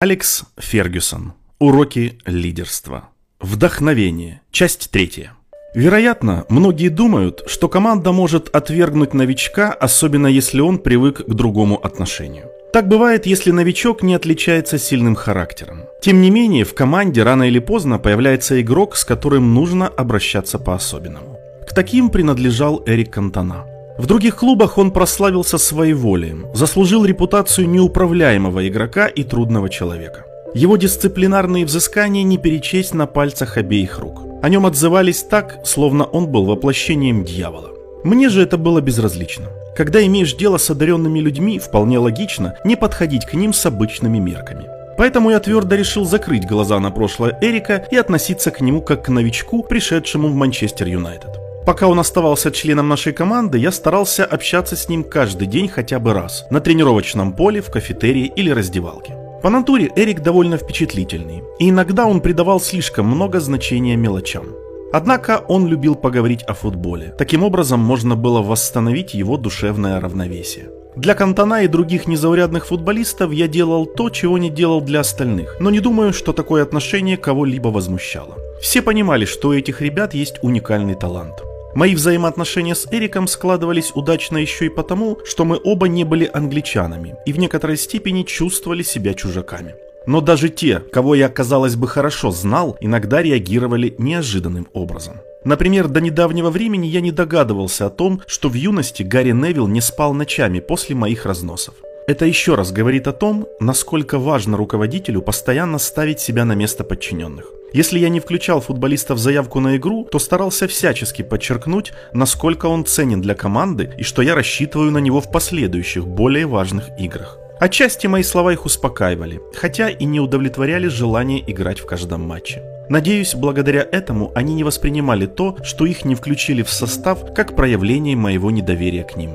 Алекс Фергюсон. Уроки лидерства. Вдохновение. Часть третья. Вероятно, многие думают, что команда может отвергнуть новичка, особенно если он привык к другому отношению. Так бывает, если новичок не отличается сильным характером. Тем не менее, в команде рано или поздно появляется игрок, с которым нужно обращаться по-особенному. К таким принадлежал Эрик Кантона. В других клубах он прославился своеволием, заслужил репутацию неуправляемого игрока и трудного человека. Его дисциплинарные взыскания не перечесть на пальцах обеих рук. О нем отзывались так, словно он был воплощением дьявола. Мне же это было безразлично. Когда имеешь дело с одаренными людьми, вполне логично не подходить к ним с обычными мерками. Поэтому я твердо решил закрыть глаза на прошлое Эрика и относиться к нему как к новичку, пришедшему в Манчестер Юнайтед. Пока он оставался членом нашей команды, я старался общаться с ним каждый день хотя бы раз, на тренировочном поле, в кафетерии или раздевалке. По натуре Эрик довольно впечатлительный, и иногда он придавал слишком много значения мелочам. Однако он любил поговорить о футболе. Таким образом можно было восстановить его душевное равновесие. Для Кантона и других незаурядных футболистов я делал то, чего не делал для остальных, но не думаю, что такое отношение кого-либо возмущало. Все понимали, что у этих ребят есть уникальный талант. Мои взаимоотношения с Эриком складывались удачно еще и потому, что мы оба не были англичанами и в некоторой степени чувствовали себя чужаками. Но даже те, кого я, казалось бы, хорошо знал, иногда реагировали неожиданным образом. Например, до недавнего времени я не догадывался о том, что в юности Гарри Невилл не спал ночами после моих разносов. Это еще раз говорит о том, насколько важно руководителю постоянно ставить себя на место подчиненных. Если я не включал футболиста в заявку на игру, то старался всячески подчеркнуть, насколько он ценен для команды и что я рассчитываю на него в последующих, более важных играх. Отчасти мои слова их успокаивали, хотя и не удовлетворяли желание играть в каждом матче. Надеюсь, благодаря этому они не воспринимали то, что их не включили в состав, как проявление моего недоверия к ним.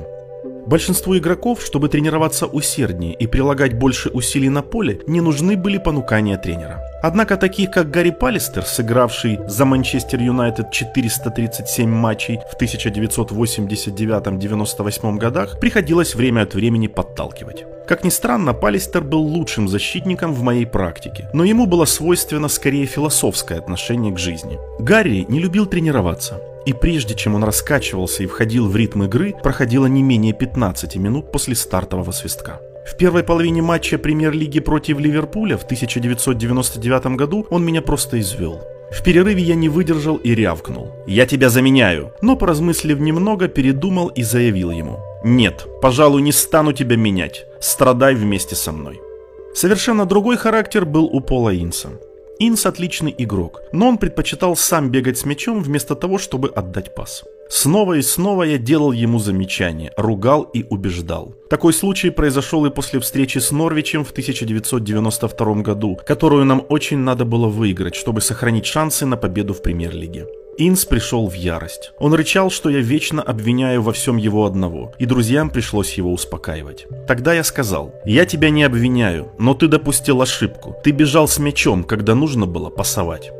Большинству игроков, чтобы тренироваться усерднее и прилагать больше усилий на поле, не нужны были понукания тренера. Однако таких, как Гарри Палистер, сыгравший за Манчестер Юнайтед 437 матчей в 1989-98 годах, приходилось время от времени подталкивать. Как ни странно, Палистер был лучшим защитником в моей практике, но ему было свойственно скорее философское отношение к жизни. Гарри не любил тренироваться, и прежде чем он раскачивался и входил в ритм игры, проходило не менее 15 минут после стартового свистка. В первой половине матча премьер-лиги против Ливерпуля в 1999 году он меня просто извел. В перерыве я не выдержал и рявкнул. «Я тебя заменяю!» Но, поразмыслив немного, передумал и заявил ему. «Нет, пожалуй, не стану тебя менять. Страдай вместе со мной». Совершенно другой характер был у Пола Инса. Инс отличный игрок, но он предпочитал сам бегать с мячом вместо того, чтобы отдать пас. Снова и снова я делал ему замечания, ругал и убеждал. Такой случай произошел и после встречи с Норвичем в 1992 году, которую нам очень надо было выиграть, чтобы сохранить шансы на победу в премьер-лиге. Инс пришел в ярость. Он рычал, что я вечно обвиняю во всем его одного, и друзьям пришлось его успокаивать. Тогда я сказал, я тебя не обвиняю, но ты допустил ошибку. Ты бежал с мячом, когда нужно было пасовать.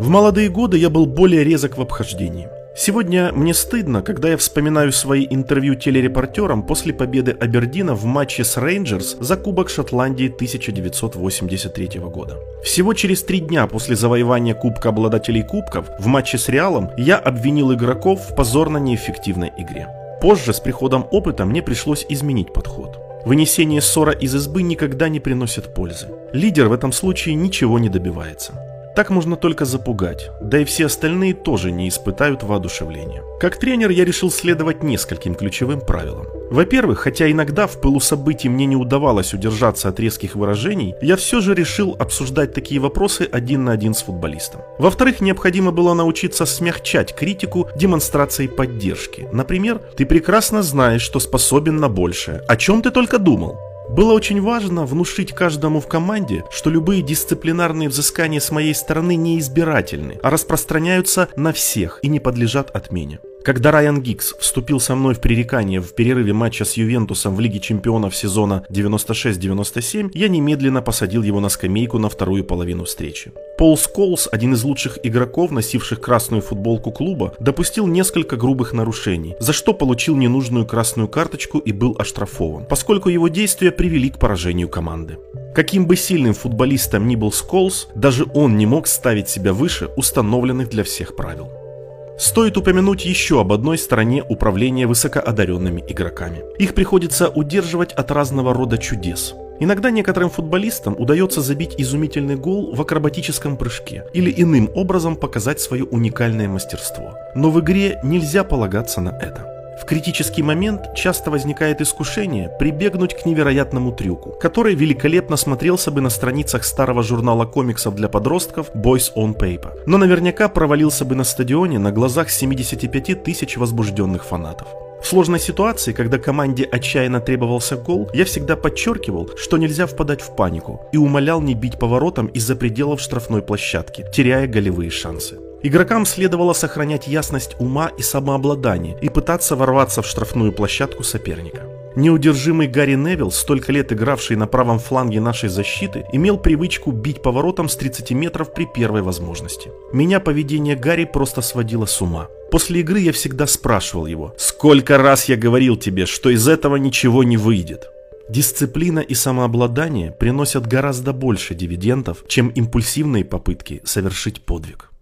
В молодые годы я был более резок в обхождении. Сегодня мне стыдно, когда я вспоминаю свои интервью телерепортерам после победы Абердина в матче с Рейнджерс за Кубок Шотландии 1983 года. Всего через три дня после завоевания Кубка обладателей Кубков в матче с Реалом я обвинил игроков в позорно неэффективной игре. Позже, с приходом опыта, мне пришлось изменить подход. Вынесение ссора из избы никогда не приносит пользы. Лидер в этом случае ничего не добивается. Так можно только запугать, да и все остальные тоже не испытают воодушевления. Как тренер я решил следовать нескольким ключевым правилам. Во-первых, хотя иногда в пылу событий мне не удавалось удержаться от резких выражений, я все же решил обсуждать такие вопросы один на один с футболистом. Во-вторых, необходимо было научиться смягчать критику демонстрацией поддержки. Например, ты прекрасно знаешь, что способен на большее. О чем ты только думал? Было очень важно внушить каждому в команде, что любые дисциплинарные взыскания с моей стороны не избирательны, а распространяются на всех и не подлежат отмене. Когда Райан Гикс вступил со мной в пререкание в перерыве матча с Ювентусом в Лиге чемпионов сезона 96-97, я немедленно посадил его на скамейку на вторую половину встречи. Пол Сколс, один из лучших игроков, носивших красную футболку клуба, допустил несколько грубых нарушений, за что получил ненужную красную карточку и был оштрафован, поскольку его действия привели к поражению команды. Каким бы сильным футболистом ни был Сколс, даже он не мог ставить себя выше установленных для всех правил. Стоит упомянуть еще об одной стороне управления высокоодаренными игроками. Их приходится удерживать от разного рода чудес. Иногда некоторым футболистам удается забить изумительный гол в акробатическом прыжке или иным образом показать свое уникальное мастерство. Но в игре нельзя полагаться на это. В критический момент часто возникает искушение прибегнуть к невероятному трюку, который великолепно смотрелся бы на страницах старого журнала комиксов для подростков Boys on Paper, но наверняка провалился бы на стадионе на глазах 75 тысяч возбужденных фанатов. В сложной ситуации, когда команде отчаянно требовался гол, я всегда подчеркивал, что нельзя впадать в панику и умолял не бить поворотом из-за пределов штрафной площадки, теряя голевые шансы. Игрокам следовало сохранять ясность ума и самообладание и пытаться ворваться в штрафную площадку соперника. Неудержимый Гарри Невилл, столько лет игравший на правом фланге нашей защиты, имел привычку бить поворотом с 30 метров при первой возможности. Меня поведение Гарри просто сводило с ума. После игры я всегда спрашивал его, сколько раз я говорил тебе, что из этого ничего не выйдет. Дисциплина и самообладание приносят гораздо больше дивидендов, чем импульсивные попытки совершить подвиг.